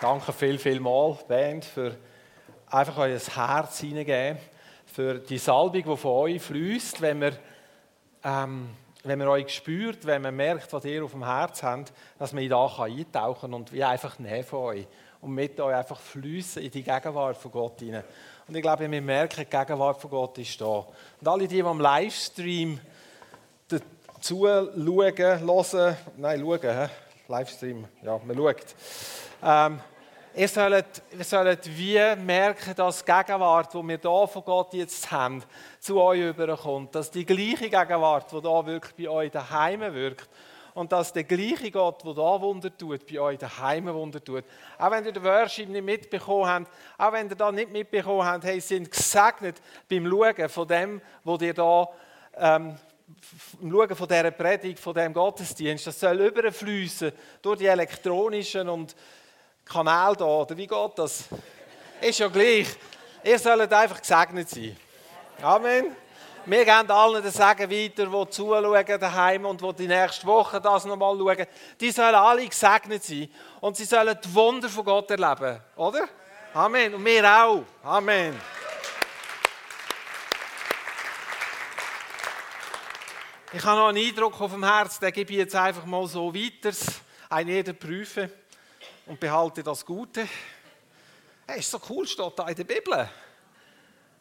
Danke viel, viel mal, Band, für einfach euer Herz hineingeben, für die Salbung, die von euch fließt, wenn wir, ähm, wenn man euch spürt, wenn man merkt, was ihr auf dem Herz habt, dass man da eintauchen kann und wie einfach näher von euch und mit euch einfach fließen in die Gegenwart von Gott hinein. Und ich glaube, wir merken, die Gegenwart von Gott ist da. Und alle die, die am Livestream zuschauen, hören, nein, schauen, Livestream, ja, man schaut. Ähm, ihr sollt, ihr sollt wie merken, dass die Gegenwart, die wir hier von Gott jetzt haben, zu euch überkommt. Dass die gleiche Gegenwart, die hier wirklich bei euch daheim wirkt, und dass der gleiche Gott, der da Wunder tut, bei euch daheim Wunder tut. Auch wenn ihr den Worship nicht mitbekommen habt, auch wenn ihr da nicht mitbekommen habt, hey, sind gesegnet beim Schauen von dem, wo ihr da ähm, im Schauen von dieser Predigt, von diesem Gottesdienst, das soll überfließen durch die elektronischen und Kanäle da, oder wie geht das? Ist ja gleich. Ihr sollt einfach gesegnet sein. Amen. Wir geben allen den Segen weiter, die zuschauen daheim und die die nächste Woche das nochmal schauen. Die sollen alle gesegnet sein und sie sollen die Wunder von Gott erleben, oder? Amen. Und wir auch. Amen. Ich habe noch einen Eindruck auf dem Herz, den gebe ich jetzt einfach mal so weiter. Ein jeder prüfe und behalte das Gute. Hey, ist so cool, steht da in der Bibel.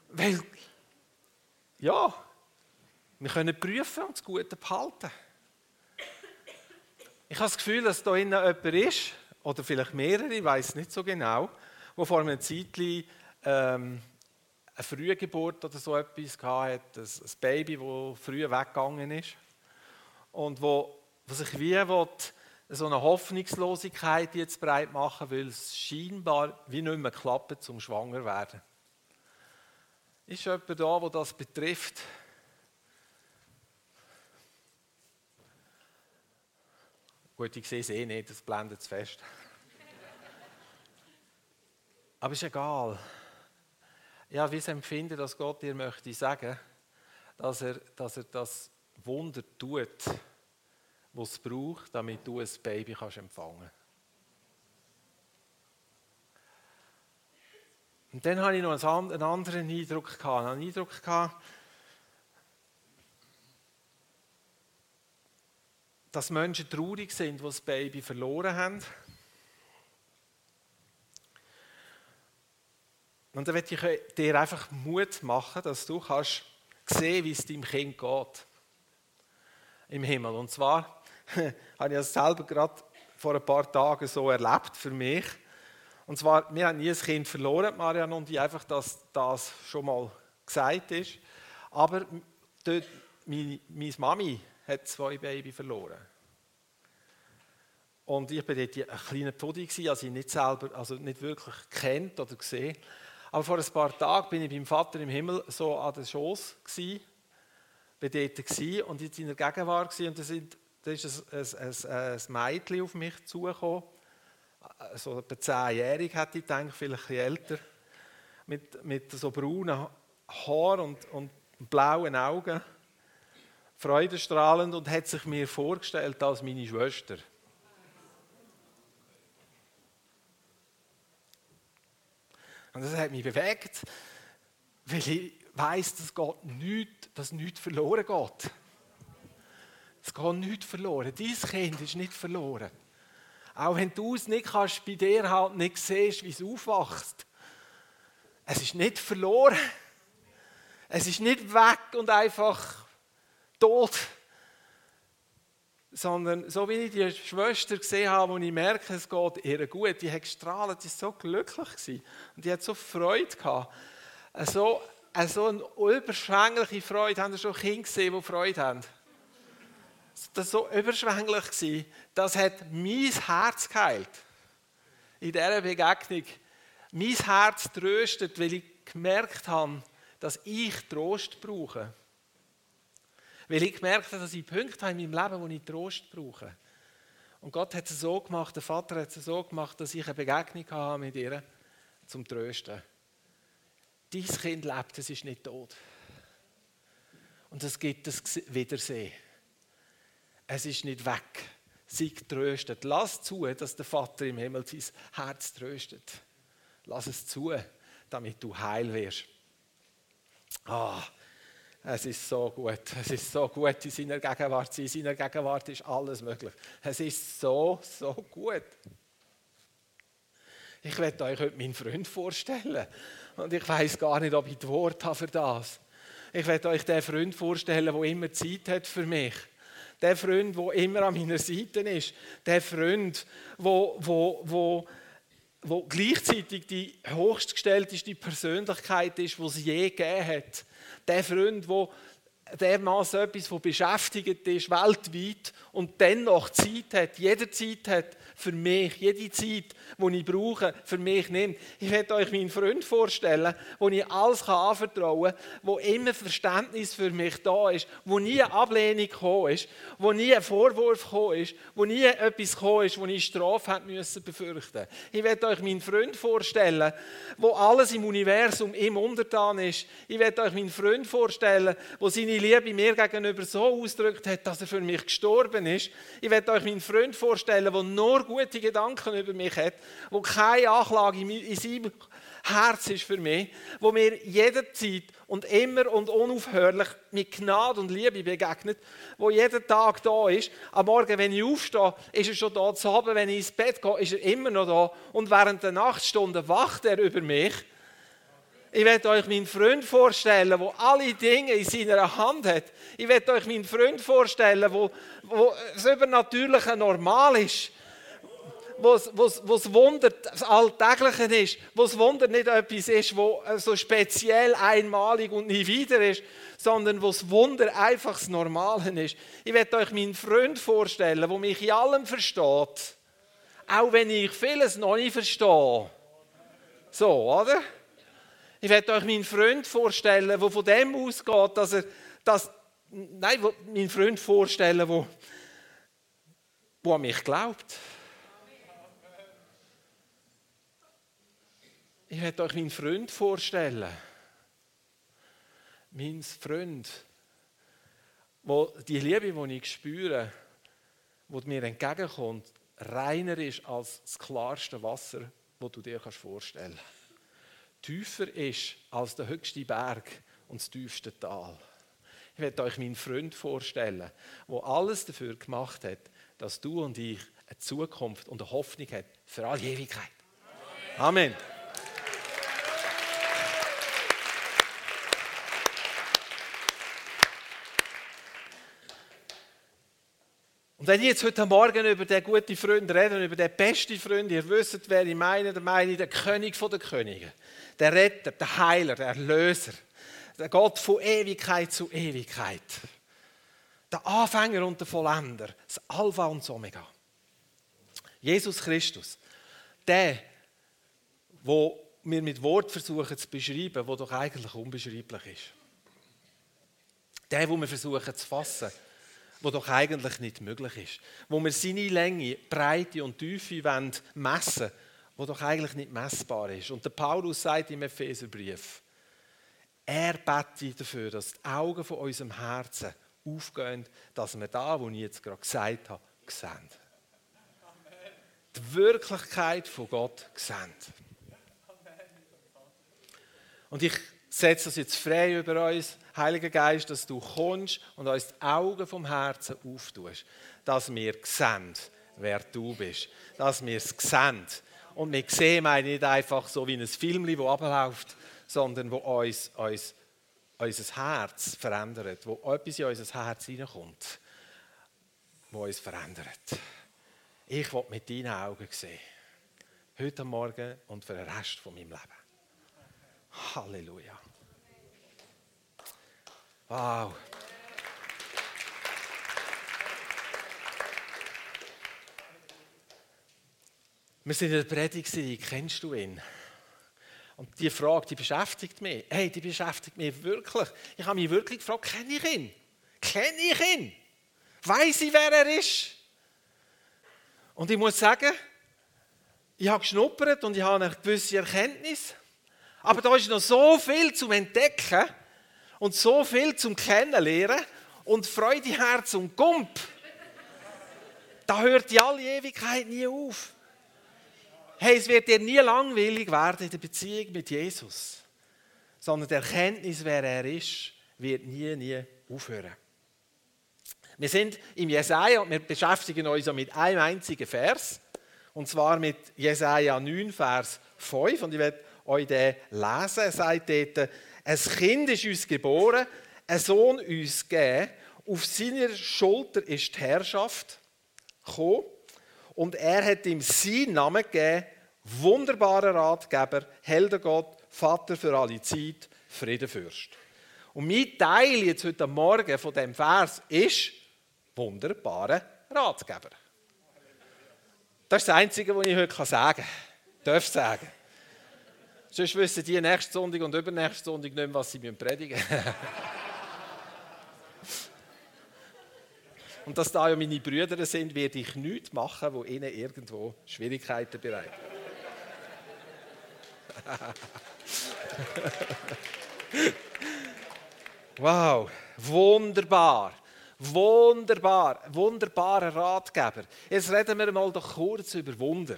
Weil, ja, wir können prüfen und das Gute behalten. Ich habe das Gefühl, dass da innen jemand ist, oder vielleicht mehrere, ich weiß nicht so genau, wo vor einem Zeitchen ähm, eine Frühgeburt oder so etwas hatte, ein Baby, das früh weggegangen ist und wo, wo sich wie will, so eine Hoffnungslosigkeit jetzt breit machen, weil es scheinbar wie nicht mehr klappt, zum schwanger werden. Ist jemand da, wo das betrifft? Gut, ich sehe es eh nicht, das blendet es fest. Aber ist egal ja, es empfinden, dass Gott dir möchte sagen, dass er, dass er das Wunder tut, was es braucht, damit du ein Baby kannst empfangen Und dann hatte ich noch einen anderen Eindruck gehabt. Einen Eindruck dass Menschen traurig sind, die das Baby verloren haben. Und dann möchte ich dir einfach Mut machen, dass du kannst sehen, wie es deinem Kind geht im Himmel. Und zwar habe ich das selber gerade vor ein paar Tagen so erlebt für mich. Und zwar, wir haben nie ein Kind verloren, Marianne und ich, einfach, dass das schon mal gesagt ist. Aber dort, meine, meine Mami hat zwei Babys verloren. Und ich war dort ein kleiner Todi, also ich nicht selber, also nicht wirklich kennt oder gesehen. Aber vor ein paar Tagen bin ich beim Vater im Himmel so an der Schoß gsi, bin dort und in der Gegenwart und da, sind, da ist ein, ein, ein, Mädchen auf mich zugekommen, so etwa zehnjährig hätte ich gedacht, vielleicht älter, mit, mit so braunen Haaren und, und blauen Augen, freudestrahlend und hat sich mir vorgestellt als meine Schwester. Und das hat mich bewegt, weil ich weiß, dass Gott nicht, dass nichts verloren geht. Es geht nichts verloren. Dein Kind ist nicht verloren. Auch wenn du es nicht kannst, bei dir halt nicht siehst, wie es aufwachst. Es ist nicht verloren. Es ist nicht weg und einfach tot sondern so wie ich die Schwester gesehen habe, und ich merke, es geht ihr gut, die hat gestrahlt, die war so glücklich und die hat so Freude gehabt. So, so eine überschwängliche Freude, haben Sie schon Kinder gesehen, die Freude haben? Das so überschwänglich, gewesen, das hat mein Herz geheilt. In dieser Begegnung. Mein Herz tröstet, weil ich gemerkt habe, dass ich Trost brauche. Weil ich gemerkt habe, dass ich Punkte habe in meinem Leben, wo ich Trost brauche. Und Gott hat es so gemacht, der Vater hat es so gemacht, dass ich eine Begegnung habe mit ihr zum Trösten. Dein Kind lebt, es ist nicht tot. Und es gibt das Wiedersehen. Es ist nicht weg. sei tröstet. Lass zu, dass der Vater im Himmel sein Herz tröstet. Lass es zu, damit du heil wirst. Ah, es ist so gut. Es ist so gut in seiner Gegenwart. In seiner Gegenwart ist alles möglich. Es ist so, so gut. Ich werde euch heute meinen Freund vorstellen. Und ich weiß gar nicht, ob ich das Wort habe für das. Ich werde euch den Freund vorstellen, der immer Zeit hat für mich. Der Freund, der immer an meiner Seite ist. Der Freund, wo, wo, wo, wo gleichzeitig die höchstgestellteste Persönlichkeit ist, die es je gegeben hat. Der Freund, der dermaßen etwas, wo beschäftigt ist, weltweit und dennoch Zeit hat, jederzeit hat, für mich, jede Zeit, die ich brauche, für mich nimmt. Ich werde euch meinen Freund vorstellen, wo ich alles anvertrauen kann, wo immer Verständnis für mich da ist, wo nie eine Ablehnung gekommen ist, wo nie ein Vorwurf gekommen ist, wo nie etwas gekommen ist, wo ich Strafe hätte müssen befürchten. Ich werde euch meinen Freund vorstellen, wo alles im Universum ihm untertan ist. Ich werde euch meinen Freund vorstellen, wo seine Liebe mir gegenüber so ausgedrückt hat, dass er für mich gestorben ist. Ich werde euch meinen Freund vorstellen, der nur gute Gedanken über mich hat, wo keine Anklage in seinem Herz ist für mich, wo mir jederzeit und immer und unaufhörlich mit Gnade und Liebe begegnet, wo jeden Tag da ist. Am Morgen, wenn ich aufstehe, ist er schon da. Zu Abend, wenn ich ins Bett gehe, ist er immer noch da. Und während der Nachtstunden wacht er über mich. Ich werde euch meinen Freund vorstellen, der alle Dinge in seiner Hand hat. Ich werde euch meinen Freund vorstellen, wo, wo das Übernatürliche normal ist was, was Wunder das Alltägliche ist, wo das Wunder nicht etwas ist, wo so speziell einmalig und nie wieder ist, sondern wo das Wunder einfach das Normale ist. Ich werde euch meinen Freund vorstellen, der mich in allem versteht, auch wenn ich vieles noch nicht verstehe. So, oder? Ich werde euch meinen Freund vorstellen, der von dem ausgeht, dass er, dass, nein, meinen Freund vorstellen, der, der an mich glaubt. Ich werde euch meinen Freund vorstellen. Mein Freund, wo die Liebe, die ich spüre, die mir entgegenkommt, reiner ist als das klarste Wasser, das du dir vorstellen kannst. Tiefer ist als der höchste Berg und das tiefste Tal. Ich werde euch meinen Freund vorstellen, der alles dafür gemacht hat, dass du und ich eine Zukunft und eine Hoffnung haben für alle Ewigkeit. Amen. Wenn ich jetzt heute Morgen über den guten Freund rede, über den besten Freund, ihr wisst, wer ich meine, der meine ich der König der Könige, der Retter, der Heiler, der Erlöser, der Gott von Ewigkeit zu Ewigkeit, der Anfänger und der Vollender, das Alpha und das Omega. Jesus Christus, der, wo wir mit Wort versuchen zu beschreiben, wo doch eigentlich unbeschreiblich ist. Der, wo wir versuchen zu fassen wo doch eigentlich nicht möglich ist. Wo wir seine Länge, Breite und Tiefe messen wollen, wo doch eigentlich nicht messbar ist. Und der Paulus sagt im Epheserbrief, er betet dafür, dass die Augen von unserem Herzen aufgehen, dass wir da, wo ich jetzt gerade gesagt habe, sehen. Die Wirklichkeit von Gott sehen. Und ich setze das jetzt frei über uns, Heiliger Geist, dass du kommst und uns die Augen vom Herzen auftust, dass wir sehen, wer du bist, dass wir es sehen. Und wir sehen meine nicht einfach so wie ein Film, das abläuft, sondern wo uns, uns unser Herz verändert, wo etwas in unser Herz hineinkommt, wo uns verändert. Ich will mit deinen Augen sehen. Heute Morgen und für den Rest von meinem Leben. Halleluja. Wow. Wir sind in der Predigtserie, kennst du ihn? Und die Frage, die beschäftigt mich. Hey, die beschäftigt mich wirklich. Ich habe mich wirklich gefragt, kenne ich ihn? Kenne ich ihn? Weiß ich, wer er ist? Und ich muss sagen, ich habe geschnuppert und ich habe eine gewisse Erkenntnis. Aber da ist noch so viel zum Entdecken und so viel zum Kennenlernen und Freude, Herz und Gump. Da hört die alle Ewigkeit nie auf. Hey, es wird dir nie langweilig werden in der Beziehung mit Jesus. Sondern die Erkenntnis, wer er ist, wird nie, nie aufhören. Wir sind im Jesaja und wir beschäftigen uns mit einem einzigen Vers. Und zwar mit Jesaja 9, Vers 5. Und ich werde euch den lesen. Er sagt dort, ein Kind ist uns geboren, ein Sohn uns gegeben. Auf seiner Schulter ist die Herrschaft gekommen. Und er hat ihm seinen Namen gegeben, wunderbarer Ratgeber, Heldengott, Vater für alle Zeit, Friedenfürst. Und mein Teil jetzt heute Morgen von dem Vers ist wunderbarer Ratgeber. Das ist das Einzige, was ich heute sagen kann. Darf sagen. Sonst wissen die nächste Sonntag und übernächste Sonntag nicht mehr, was sie predigen müssen. und dass da ja meine Brüder sind, werde ich nichts machen, wo ihnen irgendwo Schwierigkeiten bereiten. wow, wunderbar. Wunderbar, wunderbarer Ratgeber. Jetzt reden wir mal doch kurz über Wunder.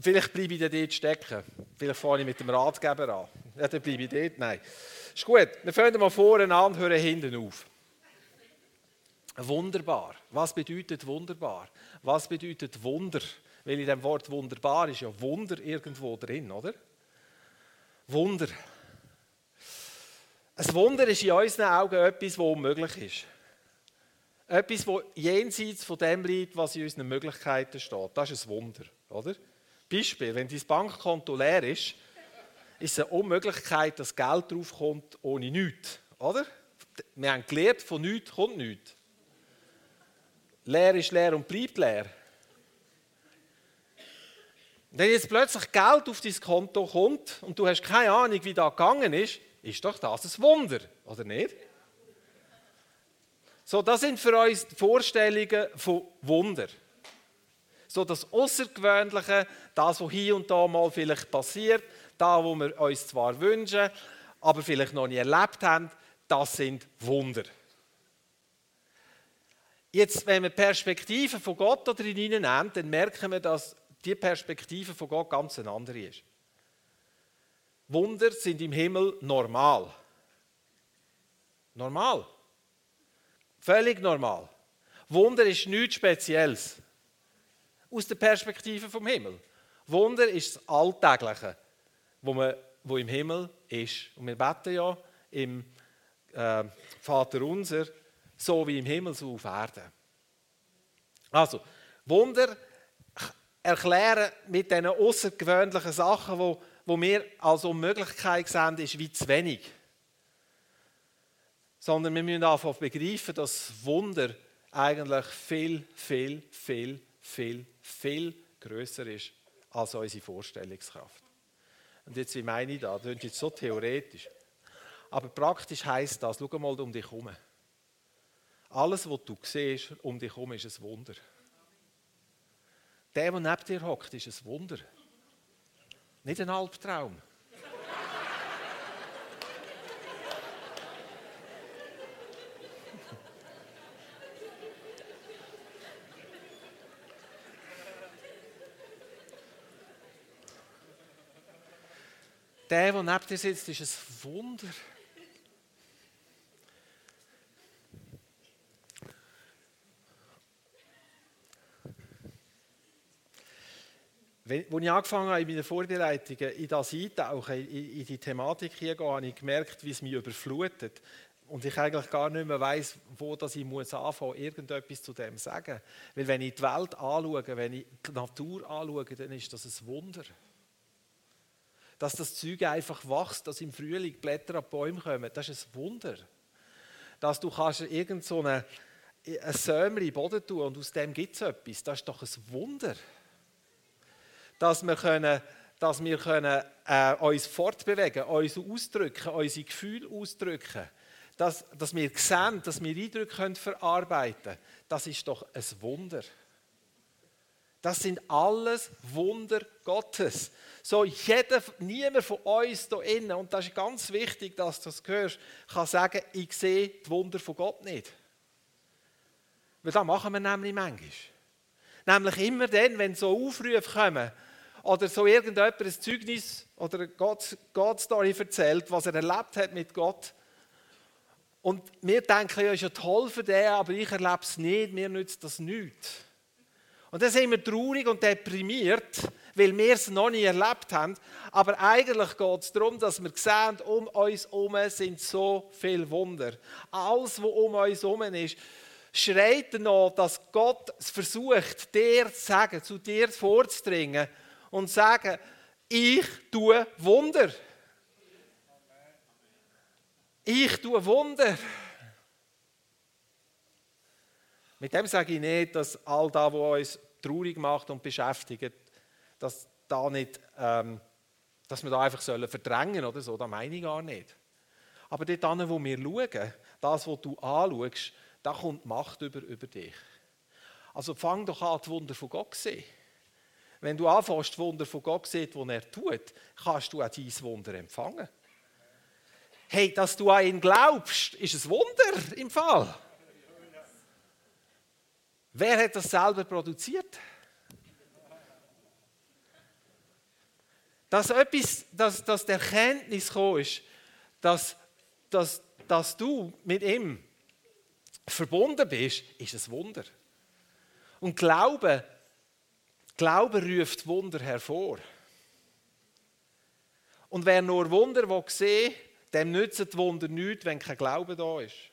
Vielleicht bleibe ich dort stecken. Vielleicht fange ich mit dem Ratgeber an. Ja, dann bleibe ich dort. Nein. Ist gut. Wir fangen mal vorne an und hören hinten auf. Wunderbar. Was bedeutet wunderbar? Was bedeutet Wunder? Weil in dem Wort wunderbar ist ja Wunder irgendwo drin, oder? Wunder. Ein Wunder ist in unseren Augen etwas, das unmöglich ist. Etwas, das jenseits von dem liegt, was in unseren Möglichkeiten steht. Das ist ein Wunder, oder? Beispiel, wenn dein Bankkonto leer ist, ist es eine Unmöglichkeit, dass Geld draufkommt ohne nichts, oder? Wir haben gelernt, von nichts kommt nichts. Leer ist leer und bleibt leer. Wenn jetzt plötzlich Geld auf dein Konto kommt und du hast keine Ahnung, wie das gegangen ist, ist doch das ein Wunder, oder nicht? So, das sind für uns Vorstellungen von Wunder. So das Außergewöhnliche, das, was hier und da mal vielleicht passiert, da, wo wir uns zwar wünschen, aber vielleicht noch nie erlebt haben, das sind Wunder. Jetzt, wenn wir Perspektive von Gott da drin nehmen, dann merken wir, dass die Perspektive von Gott ganz eine andere ist. Wunder sind im Himmel normal. Normal. Völlig normal. Wunder ist nichts Spezielles. Aus der Perspektive vom Himmel. Wunder ist das Alltägliche, wo, man, wo im Himmel ist. Und wir beten ja im äh, Vater unser, so wie im Himmel, so auf Erden. Also, Wunder erklären mit diesen außergewöhnlichen Sachen, wo, wo wir als Unmöglichkeit sehen, ist wie zu wenig. Sondern wir müssen einfach begreifen, dass Wunder eigentlich viel, viel, viel, viel, viel größer ist als unsere Vorstellungskraft. Und jetzt, wie meine ich das? Das ist jetzt so theoretisch. Aber praktisch heisst das, schau mal um dich herum. Alles, was du siehst um dich herum, ist ein Wunder. Der, der neben dir hockt, ist ein Wunder. Nicht ein Albtraum. Der, der neben dir sitzt, ist ein Wunder. Als ich angefangen habe, in meinen Vorbereitungen in das eintauchen, in, die Thematik hier gehen, habe ich gemerkt, wie es mich überflutet. Und ich eigentlich gar nicht mehr weiss, wo das ich muss anfangen, irgendetwas zu dem sagen. Weil wenn ich die Welt anschaue, wenn ich die Natur anschaue, dann ist das ein Wunder. Dass das Zeug einfach wächst, dass im Frühling Blätter an Bäumen kommen, das ist ein Wunder. Dass du kannst irgend so eine, ein Sämchen in den Boden tun und aus dem gibt es etwas, das ist doch ein Wunder dass wir, können, dass wir können, äh, uns fortbewegen uns ausdrücken, unsere Gefühle ausdrücken. Dass, dass wir sehen, dass wir Eindrücke verarbeiten können. Das ist doch ein Wunder. Das sind alles Wunder Gottes. So jeder, niemand von uns hier innen, und das ist ganz wichtig, dass du das hörst, kann sagen, ich sehe die Wunder von Gott nicht. Weil das machen wir nämlich manchmal. Nämlich immer dann, wenn so Aufrufe kommen oder so irgendjemand ein Zeugnis oder eine God-Story erzählt, was er erlebt hat mit Gott. Und wir denken, ja, ist ja toll für den, aber ich erlebe es nicht, mir nützt das nichts. Und dann sind wir traurig und deprimiert, weil wir es noch nie erlebt haben. Aber eigentlich geht es darum, dass wir sehen, um uns herum sind so viele Wunder. Alles, was um uns herum ist, schreit danach, dass Gott versucht, dir zu sagen, zu dir vorzudringen und zu sagen, ich tue Wunder. Ich tue Wunder. Mit dem sage ich nicht, dass all das, was uns traurig macht und beschäftigt, dass, da nicht, ähm, dass wir da einfach sollen verdrängen oder so, das meine ich gar nicht. Aber dort, wo wir schauen, das, was du anschaust, da kommt Macht über, über dich. Also fang doch an, die Wunder von Gott zu sehen. Wenn du anfängst, die Wunder von Gott zu sehen, die er tut, kannst du auch dein Wunder empfangen. Hey, dass du an ihn glaubst, ist ein Wunder im Fall. Wer hat das selber produziert? Dass etwas, dass, dass die Erkenntnis gekommen ist, dass, dass, dass du mit ihm verbunden bist, ist ein Wunder. Und Glaube, Glaube ruft Wunder hervor. Und wer nur Wunder sehen will, dem nützt Wunder nichts, wenn kein Glaube da ist.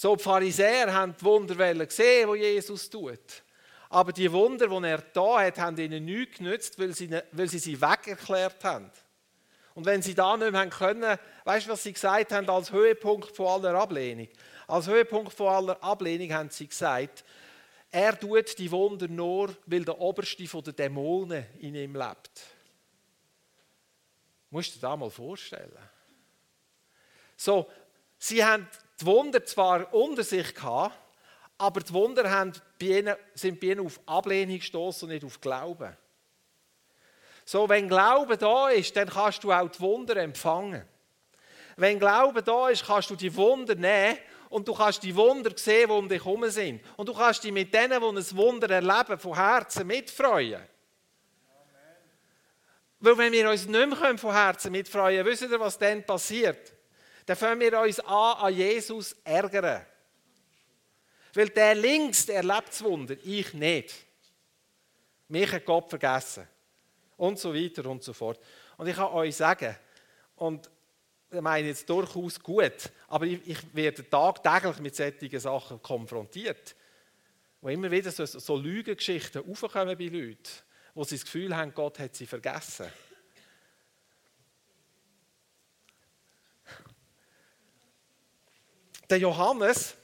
So, die Pharisäer haben die Wunder gesehen, die Jesus tut. Aber die Wunder, die er da hat, haben ihnen nichts genützt, weil sie, weil sie sie wegerklärt haben. Und wenn sie da nicht mehr können, weißt du, was sie gesagt haben als Höhepunkt von aller Ablehnung? Als Höhepunkt von aller Ablehnung haben sie gesagt, er tut die Wunder nur, weil der Oberste den Dämonen in ihm lebt. Musst du dir das mal vorstellen. So, sie haben die Wunder zwar unter sich gehabt, aber die Wunder haben bei ihnen, sind bei ihnen auf Ablehnung gestoßen und nicht auf Glauben. So, wenn Glaube da ist, dann kannst du auch die Wunder empfangen. Wenn Glaube da ist, kannst du die Wunder nehmen und du kannst die Wunder sehen, die um dich herum sind. Und du kannst dich mit denen, die ein Wunder erleben, von Herzen mitfreuen. Weil wenn wir uns nicht mehr von Herzen mitfreuen können, wisst ihr, was dann passiert? Dann fangen wir uns an, an Jesus ärgern. Weil der links, der erlebt das Wunder, ich nicht. Mich hat Gott vergessen. Und so weiter und so fort. Und ich kann euch sagen, und ich meine jetzt durchaus gut, aber ich, ich werde tagtäglich mit solchen Sachen konfrontiert. Wo immer wieder so, so Lügengeschichten aufkommen bei Leuten, wo sie das Gefühl haben, Gott hat sie vergessen. Der Johannes,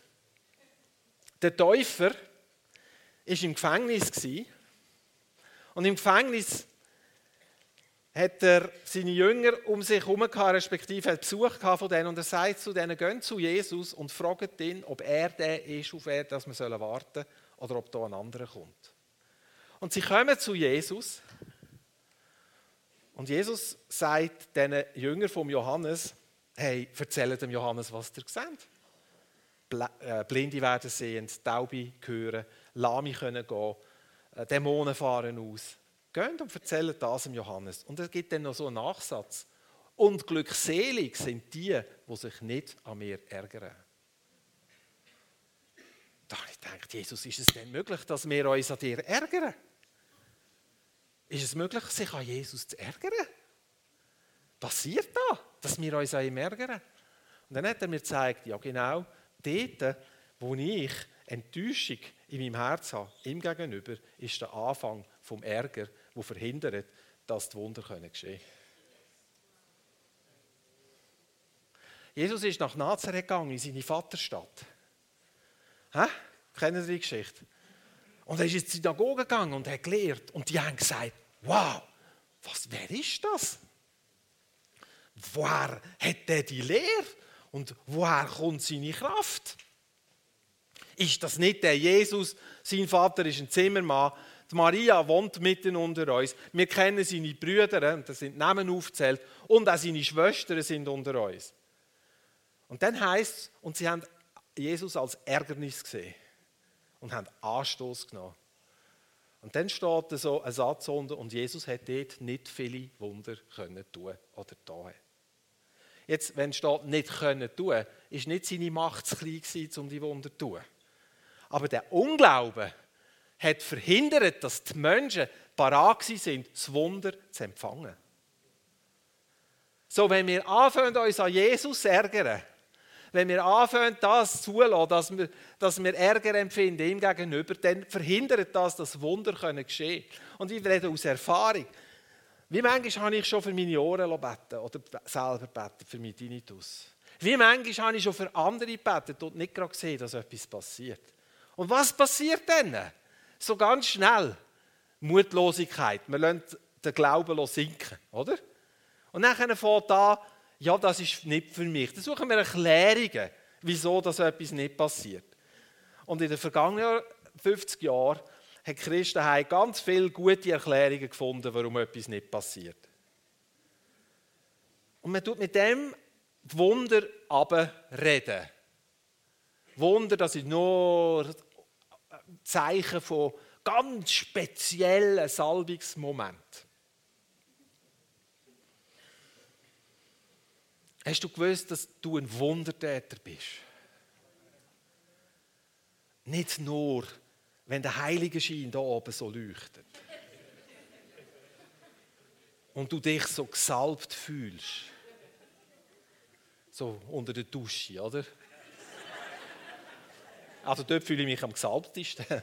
der Täufer, ist im Gefängnis und im Gefängnis hat er seine Jünger um sich herum gehabt, respektive hat Besuch von denen und er sagt zu denen, geht zu Jesus und fragt ihn, ob er der ist, auf er, dass wir warten sollen oder ob da ein anderer kommt. Und sie kommen zu Jesus und Jesus sagt den Jüngern vom Johannes, hey, erzählt dem Johannes, was ihr seht. Äh, Blinde werden sehend, Taube hören, Lahme können gehen, äh, Dämonen fahren aus. Geht und erzählt das dem Johannes. Und es gibt dann noch so einen Nachsatz. Und glückselig sind die, die sich nicht an mir ärgern. Da habe ich gedacht, Jesus, ist es denn möglich, dass wir uns an dir ärgern? Ist es möglich, sich an Jesus zu ärgern? Passiert da, dass wir uns an ihm ärgern? Und dann hat er mir gezeigt, ja genau, dort, wo ich Enttäuschung in meinem Herz habe, ihm gegenüber, ist der Anfang vom Ärger, der verhindert, dass die Wunder geschehen können. Jesus ist nach Nazareth gegangen, in seine Vaterstadt. Hä? Kennen Sie die Geschichte? Und er ist in die Synagoge gegangen und hat gelehrt. Und die haben gesagt: Wow, was, wer ist das? Woher hat der die Lehre? Und woher kommt seine Kraft? Ist das nicht der Jesus? Sein Vater ist ein Zimmermann. Die Maria wohnt mitten unter uns. Wir kennen seine Brüder, das sind Namen aufgezählt, und auch seine Schwestern sind unter uns. Und dann heißt es, und sie haben Jesus als Ärgernis gesehen und haben Anstoß genommen. Und dann steht so ein Satz unter, und Jesus hat dort nicht viele Wunder können tun oder tun. Jetzt, wenn steht, nicht können tun, ist nicht seine Macht zu klein gewesen, um die Wunder zu tun. Aber der Unglaube hat verhindert, dass die Menschen parat sind, das Wunder zu empfangen. So, wenn wir anfangen, uns an Jesus zu ärgern, wenn wir anfangen, das zulassen, dass wir, dass wir Ärger empfinden ihm gegenüber, dann verhindert das, dass Wunder geschehen können. Und ich rede aus Erfahrung. Wie manchmal habe ich schon für meine Ohren beten oder selber beten für meinen Tinnitus. Wie manchmal habe ich schon für andere gebeten und nicht gerade gesehen, dass etwas passiert. Und was passiert dann? So ganz schnell. Mutlosigkeit. Wir lassen den Glauben sinken, oder? Und dann fängt an, ja, das ist nicht für mich. Dann suchen wir Erklärungen, wieso das etwas nicht passiert. Und in den vergangenen 50 Jahren hat Christen ganz viele gute Erklärungen gefunden, warum etwas nicht passiert. Und man tut mit dem Wunder aber reden. Wunder, das ist nur Zeichen von ganz speziellen Salbungsmomenten. Hast du gewusst, dass du ein Wundertäter bist? Nicht nur, wenn der heilige Schein da oben so leuchtet. Und du dich so gesalbt fühlst. So unter der Dusche, oder? Also dort fühle ich mich am gesalbtesten.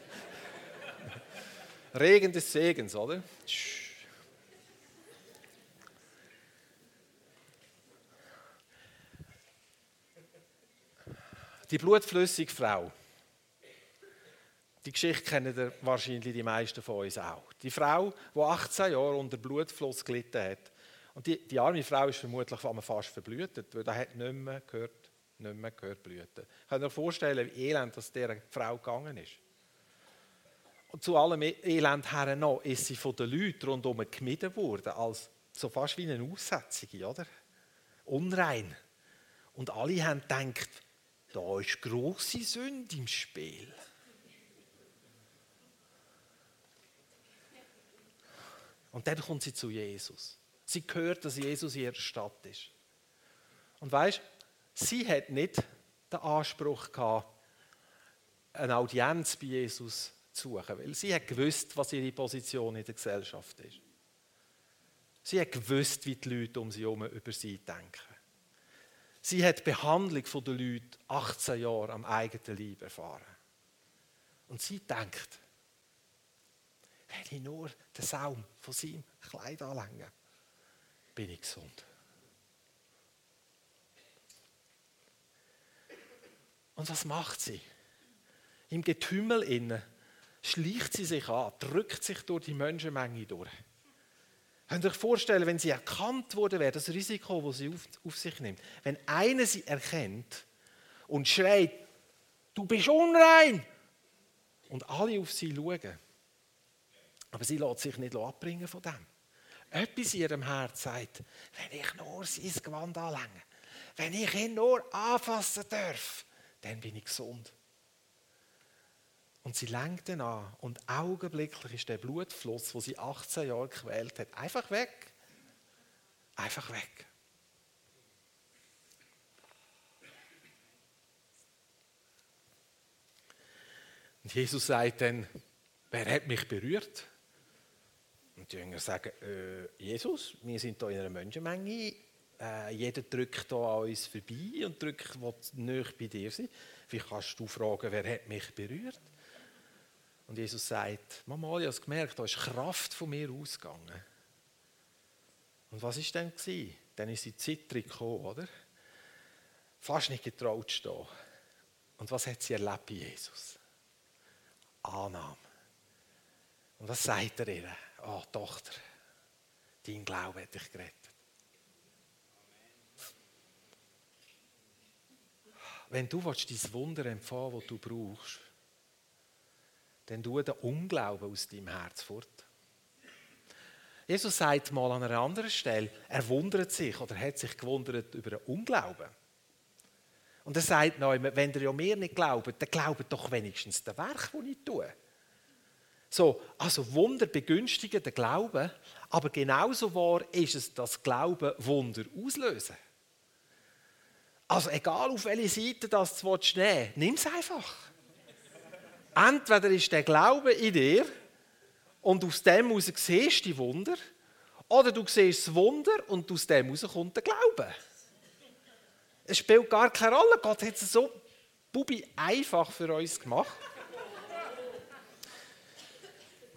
Regen des Segens, oder? Die blutflüssige Frau. Die Geschichte kennen wahrscheinlich die meisten von uns auch. Die Frau, die 18 Jahre unter Blutfluss gelitten hat. Und die, die arme Frau ist vermutlich fast verblühtet, weil er hat nicht mehr gehört, nicht mehr gehört blüten. Ich kann mir vorstellen, wie elend das dieser Frau gegangen ist. Und zu allem Elend her noch ist sie von den Leuten rundherum gemieden worden, als so fast wie eine Aussetzung, oder? Unrein. Und alle haben gedacht, da ist große Sünde im Spiel. Und dann kommt sie zu Jesus. Sie hört, dass Jesus in ihrer Stadt ist. Und weißt, sie hat nicht den Anspruch gehabt, eine Audienz bei Jesus zu suchen, weil sie hat gewusst, was ihre Position in der Gesellschaft ist. Sie hat gewusst, wie die Leute um sie herum über sie denken. Sie hat die Behandlung der Leute 18 Jahre am eigenen Leib erfahren. Und sie denkt, wenn ich nur den Saum von seinem Kleid anlänge, bin ich gesund. Und was macht sie? Im Getümmel innen schleicht sie sich an, drückt sich durch die Menschenmenge durch. Könnt ihr euch vorstellen, wenn sie erkannt worden wäre, das Risiko, das sie auf, auf sich nimmt, wenn einer sie erkennt und schreit, du bist unrein, und alle auf sie schauen, aber sie lässt sich nicht abbringen von dem. Etwas in ihrem Herz sagt, wenn ich nur sein Gewand anlänge, wenn ich ihn nur anfassen darf, dann bin ich gesund. Und sie lenkt ihn an und augenblicklich ist der Blutfluss, wo sie 18 Jahre gequält hat, einfach weg. Einfach weg. Und Jesus sagt dann, wer hat mich berührt? Und die Jünger sagen, äh, Jesus, wir sind hier in einer Menschenmenge, äh, jeder drückt hier an uns vorbei und drückt, will nicht bei dir sein. Wie kannst du fragen, wer hat mich berührt? Und Jesus sagt, Mama, ich habe gemerkt, da ist Kraft von mir ausgegangen. Und was ist denn gewesen? Dann ist sie zittrig gekommen, oder? Fast nicht getraut zu stehen. Und was hat sie erlebt bei Jesus? Annahme. Und was sagt er ihr? Oh, Tochter, dein Glaube hat dich gerettet. Wenn du dein Wunder empfangen willst, das du brauchst, dann tu den Unglauben aus deinem Herz fort. Jesus sagt mal an einer anderen Stelle, er wundert sich oder hat sich gewundert über den Unglauben. Und er sagt noch, wenn ihr ja mir nicht glaubt, dann glaubt doch wenigstens das Werk, das ich tue. So, also Wunder begünstigen den Glauben, aber genauso wahr ist es, dass Glauben Wunder auslösen. Also egal auf welche Seite das du nehmen nimm es einfach. Entweder ist der Glaube in dir und aus dem heraus siehst du die Wunder, oder du siehst das Wunder und aus dem heraus kommt der Glaube. Es spielt gar keine Rolle. Gott hat es so bubi einfach für uns gemacht.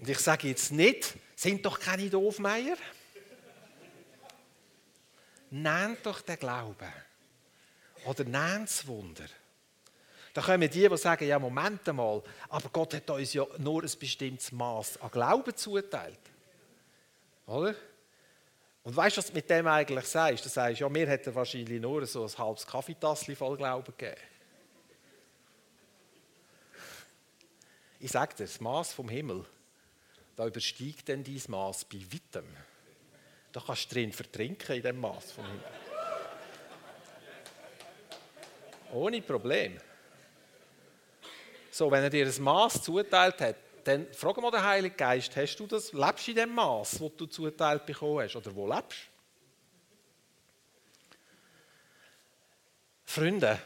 Und ich sage jetzt nicht, sind doch keine Doofmeier. Nehmt doch den Glauben. Oder nehmt das Wunder. Da kommen die, die sagen, ja, Moment mal, aber Gott hat uns ja nur ein bestimmtes Maß an Glauben zuteilt. Oder? Und weißt du, was du mit dem eigentlich sagst? Du sagst, ja, mir hätte wahrscheinlich nur so ein halbes Kaffeetassel voll Glauben gegeben. Ich sage dir, das Maß vom Himmel da übersteigt denn dein Maß bei weitem. Da kannst du drin vertrinken in dem Maß von Himmel. Ohne Problem. So, wenn er dir ein Maß zuteilt hat, dann frag mal den Heiligen Geist, hast du das, lebst du in dem Maß, wo du zuteilt bekommen hast, oder wo lebst? Freunde,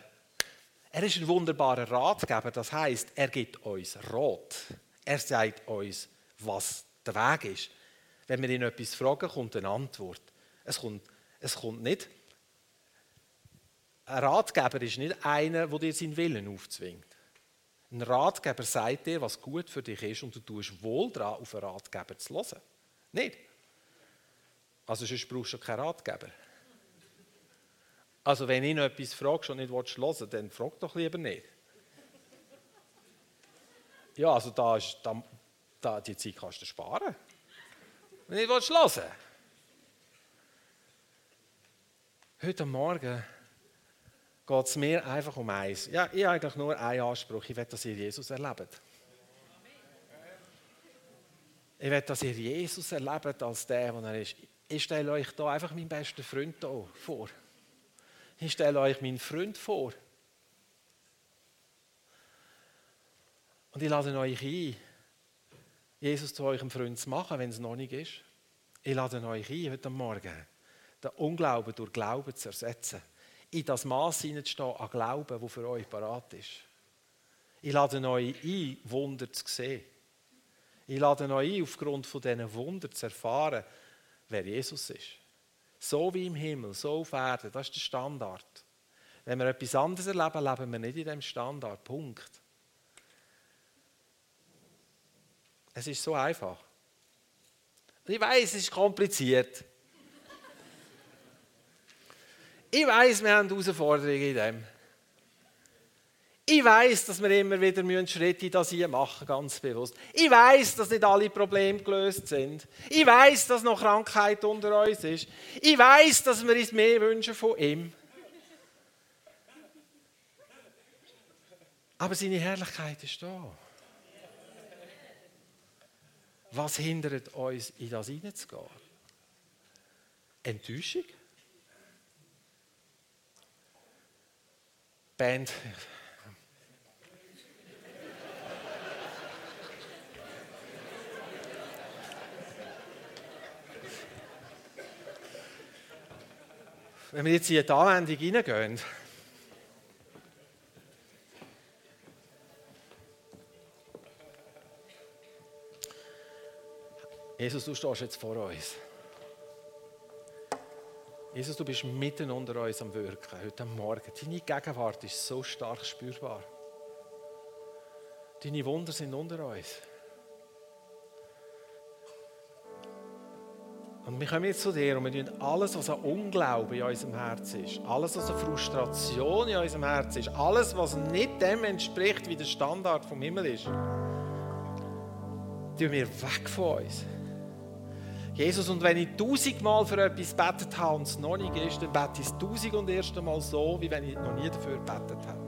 er ist ein wunderbarer Ratgeber, das heißt, er gibt uns Rat. Er sagt uns, was der Weg ist. Wenn wir ihn etwas fragen, kommt eine Antwort. Es kommt, es kommt nicht. Ein Ratgeber ist nicht einer, der dir seinen Willen aufzwingt. Ein Ratgeber sagt dir, was gut für dich ist und du tust wohl daran, auf einen Ratgeber zu hören. Nicht? Also sonst brauchst du keinen Ratgeber. Also wenn noch etwas fragst und nicht hören willst, dann frag doch lieber nicht. Ja, also da, ist, da, da, die Zeit kannst du sparen. Wenn du nicht hören Heute Morgen geht es mir einfach um eins. Ja, ich habe eigentlich nur einen Anspruch. Ich will, dass ihr Jesus erlebt. Ich will, dass ihr Jesus erlebt als der, der er ist. Ich stelle euch da einfach meinen besten Freund vor. Ich stelle euch meinen Freund vor. Und ich lade euch ein, Jesus zu eurem Freund zu machen, wenn es noch nicht ist. Ich lade euch ein, heute Morgen den Unglauben durch Glauben zu ersetzen. In das Maß hineinzustehen an Glauben, das für euch parat ist. Ich lade euch ein, Wunder zu sehen. Ich lade euch ein, aufgrund von diesen Wunder zu erfahren, wer Jesus ist. So wie im Himmel, so auf Erden, das ist der Standard. Wenn wir etwas anderes erleben, leben wir nicht in diesem Standard. Punkt. Es ist so einfach. Ich weiß, es ist kompliziert. Ich weiß, wir haben Herausforderungen in dem. Ich weiß, dass wir immer wieder Schritte in das hier machen, ganz bewusst. Ich weiß, dass nicht alle Probleme gelöst sind. Ich weiß, dass noch Krankheit unter uns ist. Ich weiß, dass wir uns mehr wünschen von ihm. Aber seine Herrlichkeit ist da. Was hindert uns, in das hineinzugehen? Enttäuschung? Band. Wenn wir jetzt in die Anwendung hineingehen, Jesus, du stehst jetzt vor uns. Jesus, du bist mitten unter uns am Wirken, heute Morgen. Deine Gegenwart ist so stark spürbar. Deine Wunder sind unter uns. Und wir kommen jetzt zu dir und wir tun alles, was an Unglauben in unserem Herz ist, alles, was an Frustration in unserem Herz ist, alles, was nicht dem entspricht, wie der Standard vom Himmel ist, tun wir weg von uns. Jesus, und wenn ich tausendmal für etwas betet habe und es noch nicht ist, dann bete ich es tausend und erst einmal so, wie wenn ich noch nie dafür betet habe.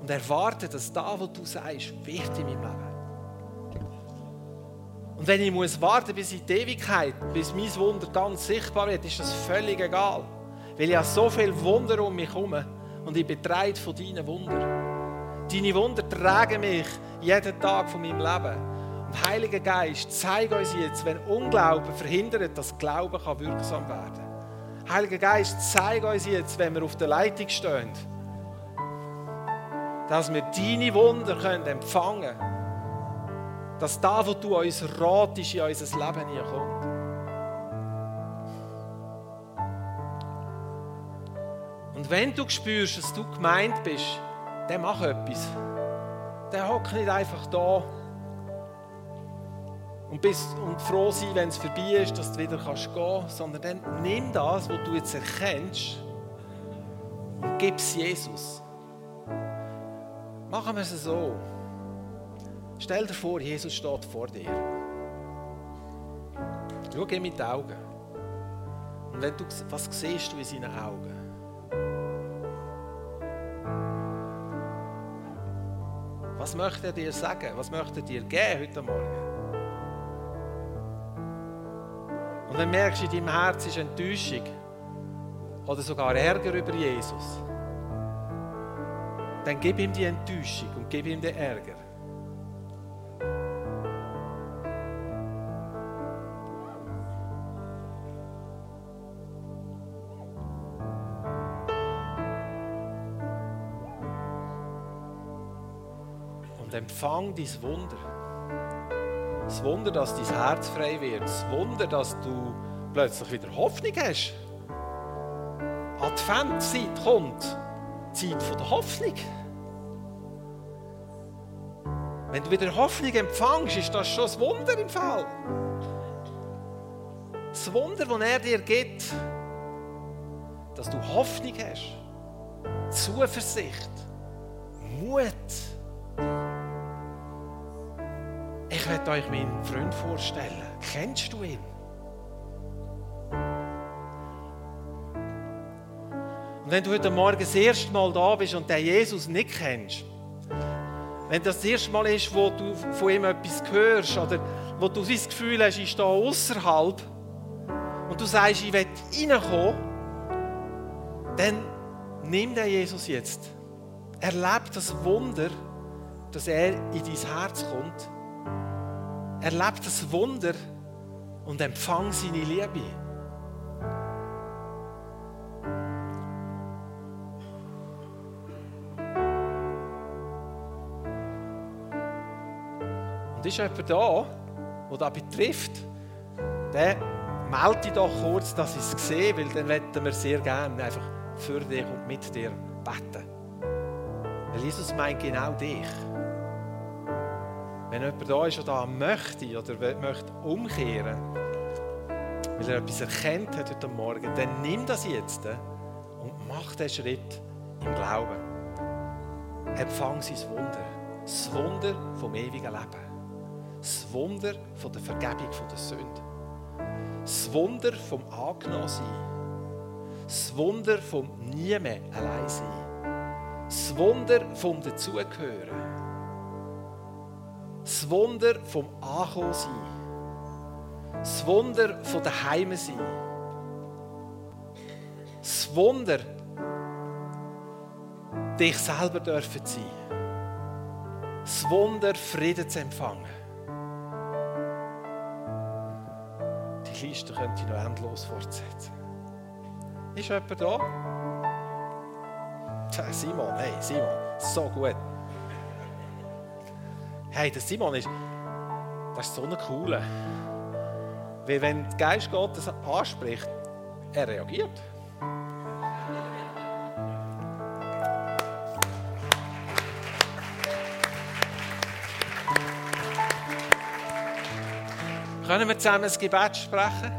Und erwarte, dass da, wo du sagst, wird in meinem Leben. Und wenn ich muss warten bis in die Ewigkeit, bis mein Wunder ganz sichtbar wird, ist das völlig egal. Weil ich habe so viel Wunder um mich herum und ich getragen von deinen Wundern. Deine Wunder tragen mich jeden Tag von meinem Leben. Heiliger Geist, zeig uns jetzt, wenn Unglauben verhindert, dass Glauben kann wirksam werden kann. Heiliger Geist, zeig uns jetzt, wenn wir auf der Leitung stehen, dass wir deine Wunder können empfangen können. Dass da, wo du uns ratest, in unser Leben kommt. Und wenn du spürst, dass du gemeint bist, dann mach etwas. Dann hock nicht einfach da und, bist, und froh sein, wenn es vorbei ist, dass du wieder kannst gehen kannst, sondern dann nimm das, was du jetzt erkennst und gib es Jesus. Machen wir es so. Stell dir vor, Jesus steht vor dir. Schau ihm mit den Augen. Und wenn du, was siehst du in seinen Augen? Was möchte er dir sagen? Was möchte er dir geben heute Morgen? Und wenn du merkst, in deinem Herz ist Enttäuschung oder sogar Ärger über Jesus, dann gib ihm die Enttäuschung und gib ihm den Ärger. Und empfang dein Wunder. Das Wunder, dass dein Herz frei wird. Das Wunder, dass du plötzlich wieder Hoffnung hast. Adventzeit kommt. Zeit der Hoffnung. Wenn du wieder Hoffnung empfängst, ist das schon ein Wunder im Fall. Das Wunder, das er dir gibt, dass du Hoffnung hast, Zuversicht, Mut. Ich werde euch meinen Freund vorstellen. Kennst du ihn? wenn du heute Morgen das erste Mal da bist und den Jesus nicht kennst, wenn das das erste Mal ist, wo du von ihm etwas hörst oder wo du das Gefühl hast, ich stehe außerhalb und du sagst, ich will reinkommen, dann nimm den Jesus jetzt. Erlebe das Wunder, dass er in dein Herz kommt. Erlebe das Wunder und empfang seine Liebe. Und ist jemand da, der das betrifft, der melde dich doch kurz, dass ich es sehe, weil dann möchten wir sehr gerne einfach für dich und mit dir beten. Weil Jesus meint genau dich. Wenn jemand da ist, der möchte oder möchte umkehren, weil er etwas erkennt hat heute Morgen, dann nimm das jetzt und mach den Schritt im Glauben. Empfang sein Wunder. Das Wunder vom ewigen Leben. Das Wunder von der Vergebung der Sünde. Das Wunder vom Angenommensein. Das Wunder vom Nie mehr allein sein. Das Wunder vom Dazugehören. Das Wunder vom Ankommensein. Das Wunder von daheim sein. Das Wunder, dich selber dürfen sein. Das Wunder, Frieden zu empfangen. die Liste könnte ich noch endlos fortsetzen. Ist jemand da? Simon, hey, Simon, so gut. Hey, der Simon ist, das ist so eine coole. Weil wenn der Geist Gottes anspricht, er reagiert. Können wir zusammen ein Gebet sprechen?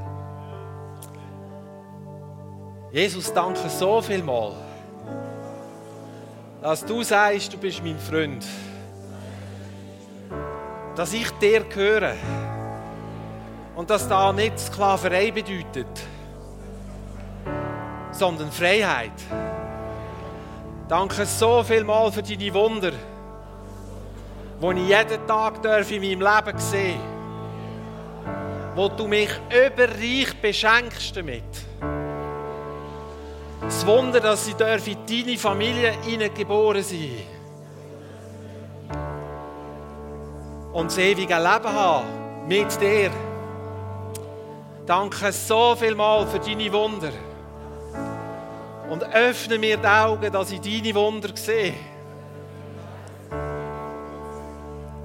Jesus, danke so viel mal, dass du sagst, du bist mein Freund. Dass ich dir gehöre. Und dass da nicht Sklaverei bedeutet, sondern Freiheit. Danke so viel mal für deine Wunder, die ich jeden Tag in meinem Leben sehen darf wo du mich überreich beschenkst damit. Das Wunder, dass sie in deine Familie hineingeboren sein Und das ewige Leben haben mit dir. Danke so viel mal für deine Wunder. Und öffne mir die Augen, dass ich deine Wunder sehe.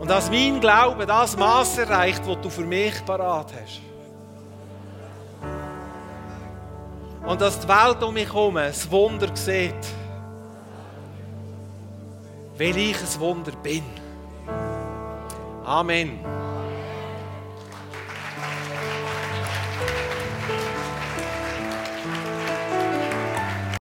Und dass mein Glaube das Maß erreicht, das du für mich parat hast. Und dass die Welt um mich herum ein Wunder sieht. Weil ich ein Wunder bin. Amen.